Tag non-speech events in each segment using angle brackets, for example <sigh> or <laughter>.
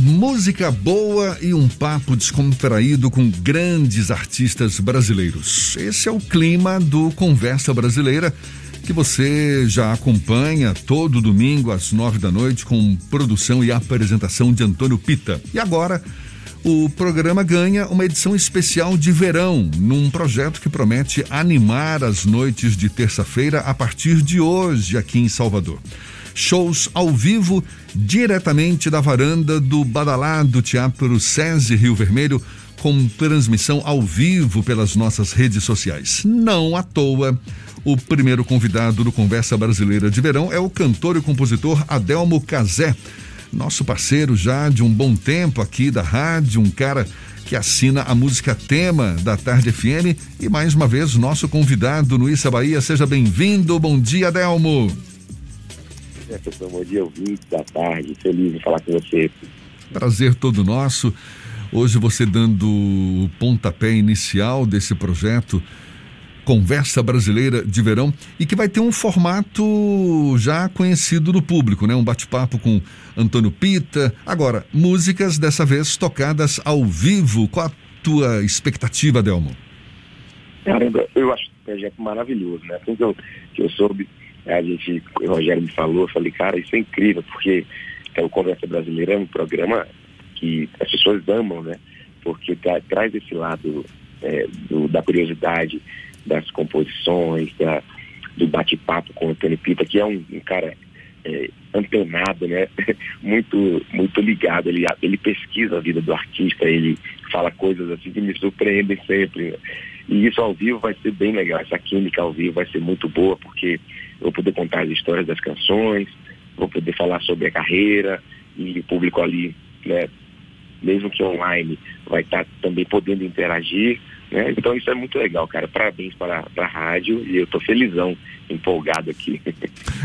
Música boa e um papo descontraído com grandes artistas brasileiros. Esse é o clima do Conversa Brasileira que você já acompanha todo domingo às nove da noite com produção e apresentação de Antônio Pita. E agora o programa ganha uma edição especial de verão, num projeto que promete animar as noites de terça-feira a partir de hoje aqui em Salvador. Shows ao vivo diretamente da varanda do badalado Teatro SESI Rio Vermelho, com transmissão ao vivo pelas nossas redes sociais. Não à toa, o primeiro convidado do Conversa Brasileira de Verão é o cantor e compositor Adelmo Cazé nosso parceiro já de um bom tempo aqui da rádio, um cara que assina a música tema da Tarde FM e mais uma vez nosso convidado no Bahia. Seja bem-vindo. Bom dia, Delmo. É, pessoal, bom dia, ouvinte da tarde. Feliz de falar com você. Prazer todo nosso. Hoje você dando o pontapé inicial desse projeto Conversa Brasileira de Verão e que vai ter um formato já conhecido do público, né? Um bate-papo com Antônio Pita. Agora, músicas dessa vez tocadas ao vivo. Qual a tua expectativa, Delmo? Caramba, eu acho um projeto maravilhoso, né? Assim que eu, que eu soube, a gente, o Rogério me falou, eu falei, cara, isso é incrível, porque é, o Conversa Brasileira é um programa que as pessoas amam, né? Porque tra traz esse lado é, do, da curiosidade, das composições, da, do bate-papo com o Antônio Pita, que é um, um cara é, antenado, né? <laughs> muito, muito ligado. Ele, ele pesquisa a vida do artista, ele fala coisas assim que me surpreendem sempre. Né? E isso ao vivo vai ser bem legal. Essa química ao vivo vai ser muito boa, porque vou poder contar as histórias das canções, vou poder falar sobre a carreira e o público ali, né? Mesmo que online, vai estar também podendo interagir né? Então isso é muito legal, cara. Parabéns para, para a rádio e eu estou felizão, empolgado aqui. <laughs>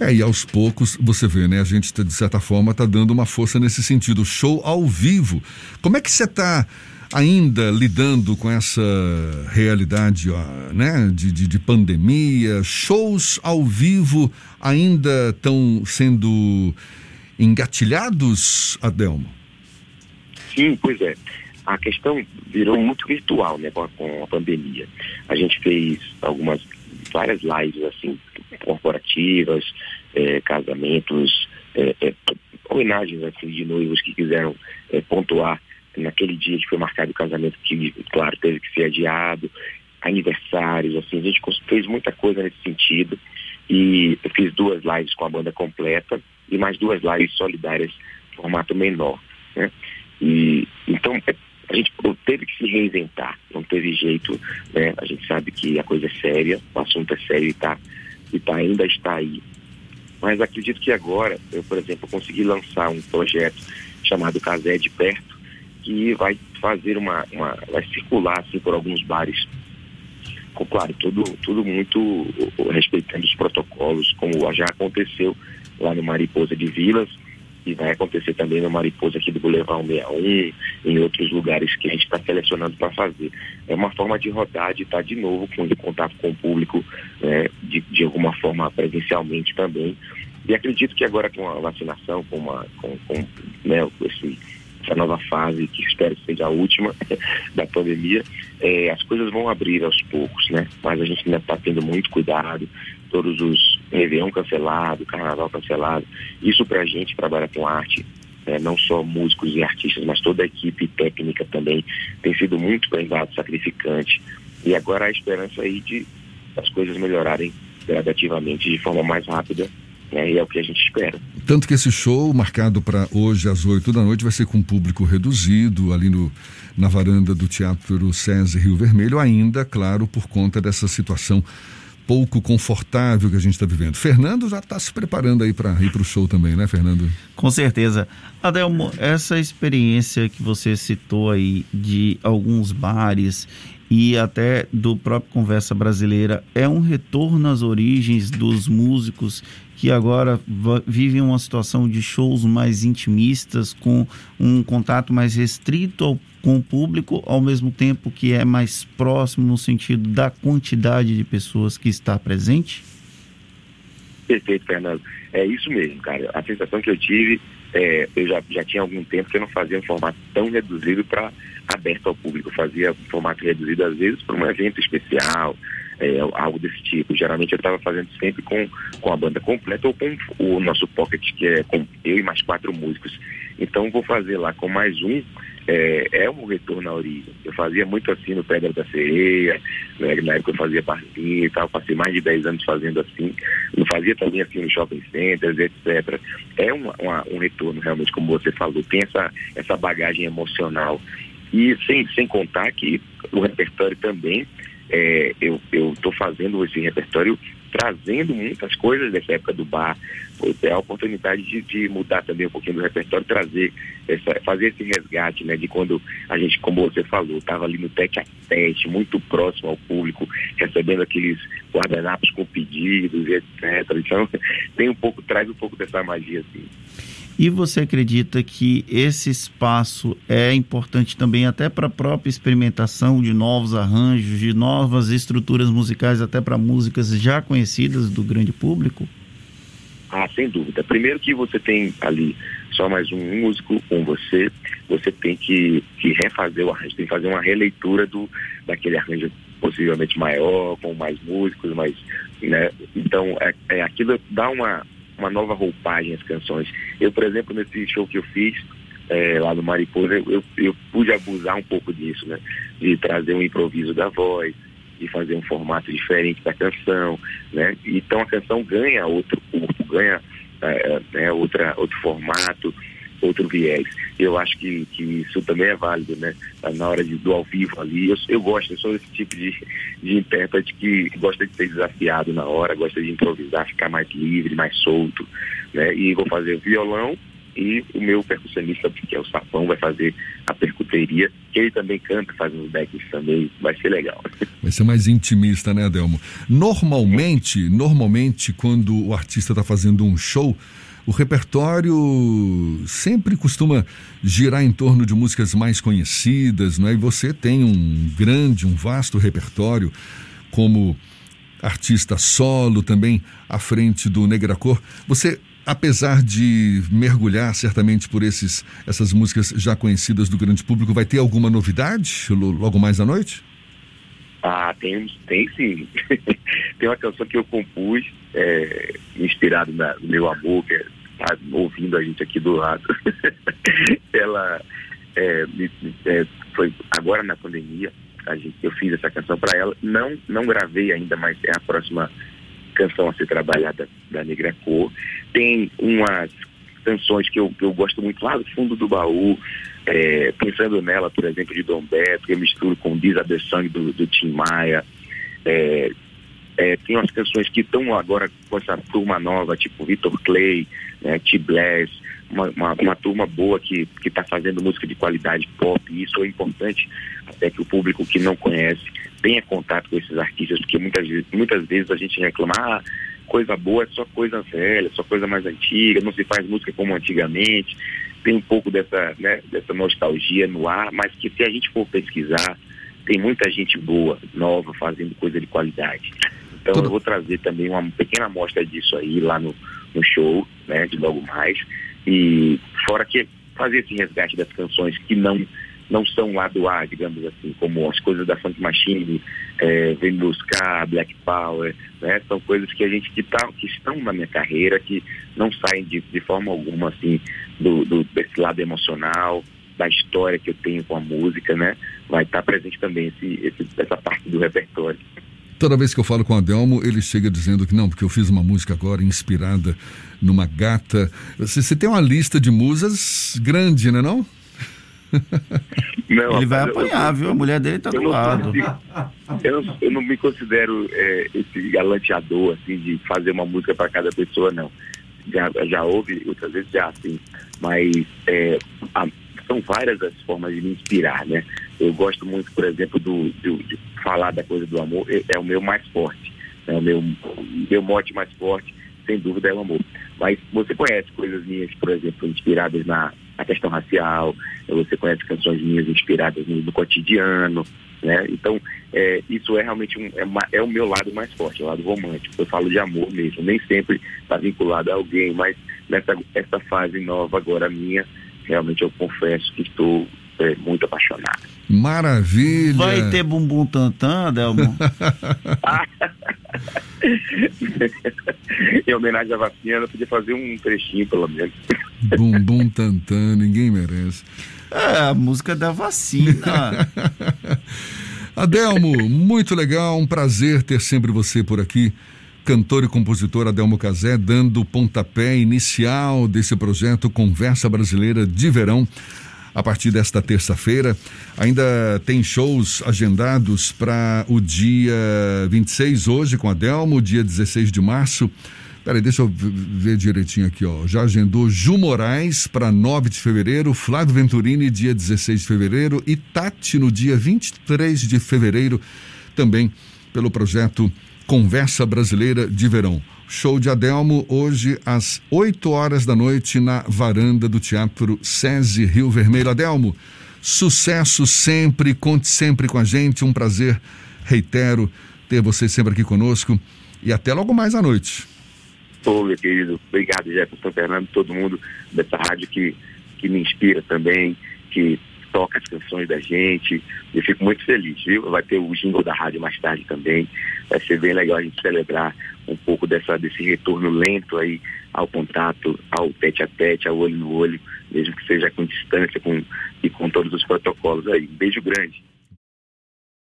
É, e aos poucos você vê, né? A gente, tá, de certa forma, está dando uma força nesse sentido. Show ao vivo. Como é que você está ainda lidando com essa realidade ó, né? de, de, de pandemia? Shows ao vivo ainda estão sendo engatilhados, Adelmo? Sim, pois é a questão virou muito virtual, né, com a, pandemia. A gente fez algumas, várias lives, assim, corporativas, é, casamentos, é, homenagens, assim, de noivos que quiseram pontuar naquele dia que foi marcado o casamento, que, claro, teve que ser adiado, aniversários, assim, a gente fez muita coisa nesse sentido. E eu fiz duas lives com a banda completa e mais duas lives solidárias, formato menor, né? E então é a gente teve que se reinventar, não teve jeito, né? A gente sabe que a coisa é séria, o assunto é sério e, tá, e tá, ainda está aí. Mas acredito que agora, eu, por exemplo, consegui lançar um projeto chamado Casé de Perto, que vai fazer uma, uma vai circular assim por alguns bares com, claro, tudo, tudo muito respeitando os protocolos, como já aconteceu lá no Mariposa de Vilas, e vai acontecer também no Mariposa aqui do Boulevard 161, em outros lugares que a gente está selecionando para fazer. É uma forma de rodar, de estar tá de novo com em contato com o público, né, de, de alguma forma presencialmente também. E acredito que agora com a vacinação, com, uma, com, com né, esse, essa nova fase, que espero que seja a última <laughs> da pandemia, é, as coisas vão abrir aos poucos, né? Mas a gente ainda está tendo muito cuidado, todos os Réveillon cancelado, Carnaval cancelado. Isso para a gente trabalha com arte, né, não só músicos e artistas, mas toda a equipe técnica também tem sido muito prendado, sacrificante. E agora a esperança aí de as coisas melhorarem gradativamente de forma mais rápida e é o que a gente espera. Tanto que esse show, marcado para hoje às 8 da noite, vai ser com público reduzido ali no, na varanda do Teatro César Rio Vermelho, ainda, claro, por conta dessa situação pouco confortável que a gente está vivendo. Fernando já está se preparando aí para ir para o show também, né, Fernando? Com certeza. Adelmo, essa experiência que você citou aí de alguns bares e até do próprio Conversa Brasileira é um retorno às origens dos músicos que agora vivem uma situação de shows mais intimistas, com um contato mais restrito ao, com o público, ao mesmo tempo que é mais próximo no sentido da quantidade de pessoas que está presente? Perfeito, Fernando. É isso mesmo, cara. A sensação que eu tive é eu já, já tinha algum tempo que eu não fazia um formato tão reduzido para aberto ao público. Eu fazia um formato reduzido, às vezes, para um evento especial, é, algo desse tipo. Geralmente eu estava fazendo sempre com, com a banda completa ou com o nosso pocket, que é com eu e mais quatro músicos. Então vou fazer lá com mais um. É, é um retorno à origem. Eu fazia muito assim no Pedra da Sereia, né, na época eu fazia barzinho e tal, passei mais de 10 anos fazendo assim. Eu fazia também assim no shopping centers, etc. É uma, uma, um retorno realmente, como você falou, tem essa, essa bagagem emocional. E sem, sem contar que o repertório também é, eu estou fazendo esse repertório trazendo muitas coisas dessa época do bar. É a oportunidade de, de, mudar também um pouquinho do repertório, trazer, essa, fazer esse resgate, né? De quando a gente, como você falou, estava ali no tete a tete, muito próximo ao público, recebendo aqueles guardanapos com pedidos, etc. Então, <laughs> tem um pouco, traz um pouco dessa magia, assim. E você acredita que esse espaço é importante também até para a própria experimentação de novos arranjos, de novas estruturas musicais, até para músicas já conhecidas do grande público? Ah, sem dúvida. Primeiro que você tem ali só mais um músico com você, você tem que, que refazer o arranjo, tem que fazer uma releitura do, daquele arranjo possivelmente maior, com mais músicos, mais, né? Então, é, é aquilo dá uma, uma nova roupagem às canções. Eu, por exemplo, nesse show que eu fiz é, lá no Mariposa, eu, eu, eu, pude abusar um pouco disso, né? De trazer um improviso da voz, de fazer um formato diferente da canção, né? Então a canção ganha outro corpo, ganha é, é, outra, outro formato outro viés. Eu acho que, que isso também é válido, né? Na hora de, do ao vivo ali. Eu, eu gosto, eu sou esse tipo de, de intérprete que gosta de ser desafiado na hora, gosta de improvisar, ficar mais livre, mais solto, né? E vou fazer violão e o meu percussionista, que é o Sapão, vai fazer a percuteria, ele também canta, faz uns backs também, vai ser legal. <laughs> Vai ser mais intimista, né, Adelmo? Normalmente, normalmente, quando o artista está fazendo um show, o repertório sempre costuma girar em torno de músicas mais conhecidas, né? E você tem um grande, um vasto repertório como artista solo também à frente do Negra Cor. Você, apesar de mergulhar certamente por esses, essas músicas já conhecidas do grande público, vai ter alguma novidade logo mais à noite? Ah, tem, tem sim. <laughs> tem uma canção que eu compus, é, inspirado na, no meu amor, que é tá ouvindo a gente aqui do lado. <laughs> ela é, é, foi agora na pandemia, a gente, eu fiz essa canção para ela. Não, não gravei ainda, mas é a próxima canção a ser trabalhada da Negra Cor. Tem umas canções que eu, que eu gosto muito lá do fundo do baú, é, pensando nela, por exemplo, de Dom Beto, que eu misturo com Diz a do, do Tim Maia. É, é, tem umas canções que estão agora com essa turma nova, tipo Vitor Clay, né, T-Bless, uma, uma, uma, turma boa que está fazendo música de qualidade pop, e isso é importante até que o público que não conhece tenha contato com esses artistas, porque muitas, muitas vezes a gente reclama, ah, coisa boa é só coisa velha, só coisa mais antiga, não se faz música como antigamente, tem um pouco dessa, né, dessa nostalgia no ar, mas que se a gente for pesquisar, tem muita gente boa, nova, fazendo coisa de qualidade. Então Tudo. eu vou trazer também uma pequena amostra disso aí lá no, no show, né, de logo mais. E fora que fazer esse resgate das canções que não não são lá do ar, digamos assim, como as coisas da Funk Machine, é, Vem Buscar, Black Power, né? São coisas que a gente que, tá, que estão na minha carreira, que não saem de, de forma alguma, assim, do, do, desse lado emocional, da história que eu tenho com a música, né? Vai estar presente também esse, esse, essa parte do repertório. Toda vez que eu falo com o Adelmo, ele chega dizendo que não, porque eu fiz uma música agora inspirada numa gata. Você, você tem uma lista de musas grande, né não? <laughs> não ele vai apanhar, eu, viu? A mulher dele tá do lado. Eu não, eu não, me considero é, esse galanteador, assim, de fazer uma música para cada pessoa, não. Já, já houve, outras vezes já, assim. Mas é, a, são várias as formas de me inspirar, né? Eu gosto muito, por exemplo, do, do de falar da coisa do amor, é, é o meu mais forte. É o meu, meu mote mais forte, sem dúvida, é o amor. Mas você conhece coisas minhas, por exemplo, inspiradas na, a questão racial, você conhece canções minhas inspiradas no, no cotidiano, né? Então, é, isso é realmente um, é, uma, é, o meu lado mais forte, o lado romântico. Eu falo de amor mesmo, nem sempre está vinculado a alguém, mas nessa essa fase nova agora minha, realmente eu confesso que estou é, muito apaixonado. Maravilha! Vai ter bumbum tantã, Delmo? <laughs> em homenagem à vacina, eu podia fazer um trechinho, pelo menos. Bumbum tantã, ninguém merece. É, a música da vacina. <laughs> Adelmo, muito legal, um prazer ter sempre você por aqui. Cantor e compositor Adelmo Cazé, dando o pontapé inicial desse projeto Conversa Brasileira de Verão a partir desta terça-feira. Ainda tem shows agendados para o dia 26 hoje com a Delmo, dia 16 de março. Peraí, deixa eu ver direitinho aqui, ó. Já agendou Ju Moraes para 9 de fevereiro, Flávio Venturini, dia 16 de fevereiro, e Tati no dia 23 de fevereiro, também pelo projeto Conversa Brasileira de Verão. Show de Adelmo hoje às 8 horas da noite na varanda do Teatro SESI Rio Vermelho. Adelmo, sucesso sempre, conte sempre com a gente, um prazer, reitero, ter você sempre aqui conosco e até logo mais à noite. Ô, meu querido, obrigado Jefferson Fernando, todo mundo dessa rádio que, que me inspira também, que toca as canções da gente. Eu fico muito feliz, viu? Vai ter o jingle da rádio mais tarde também. Vai ser bem legal a gente celebrar um pouco dessa, desse retorno lento aí ao contato, ao tete a tete, ao olho no olho, mesmo que seja com distância com, e com todos os protocolos aí. Um beijo grande.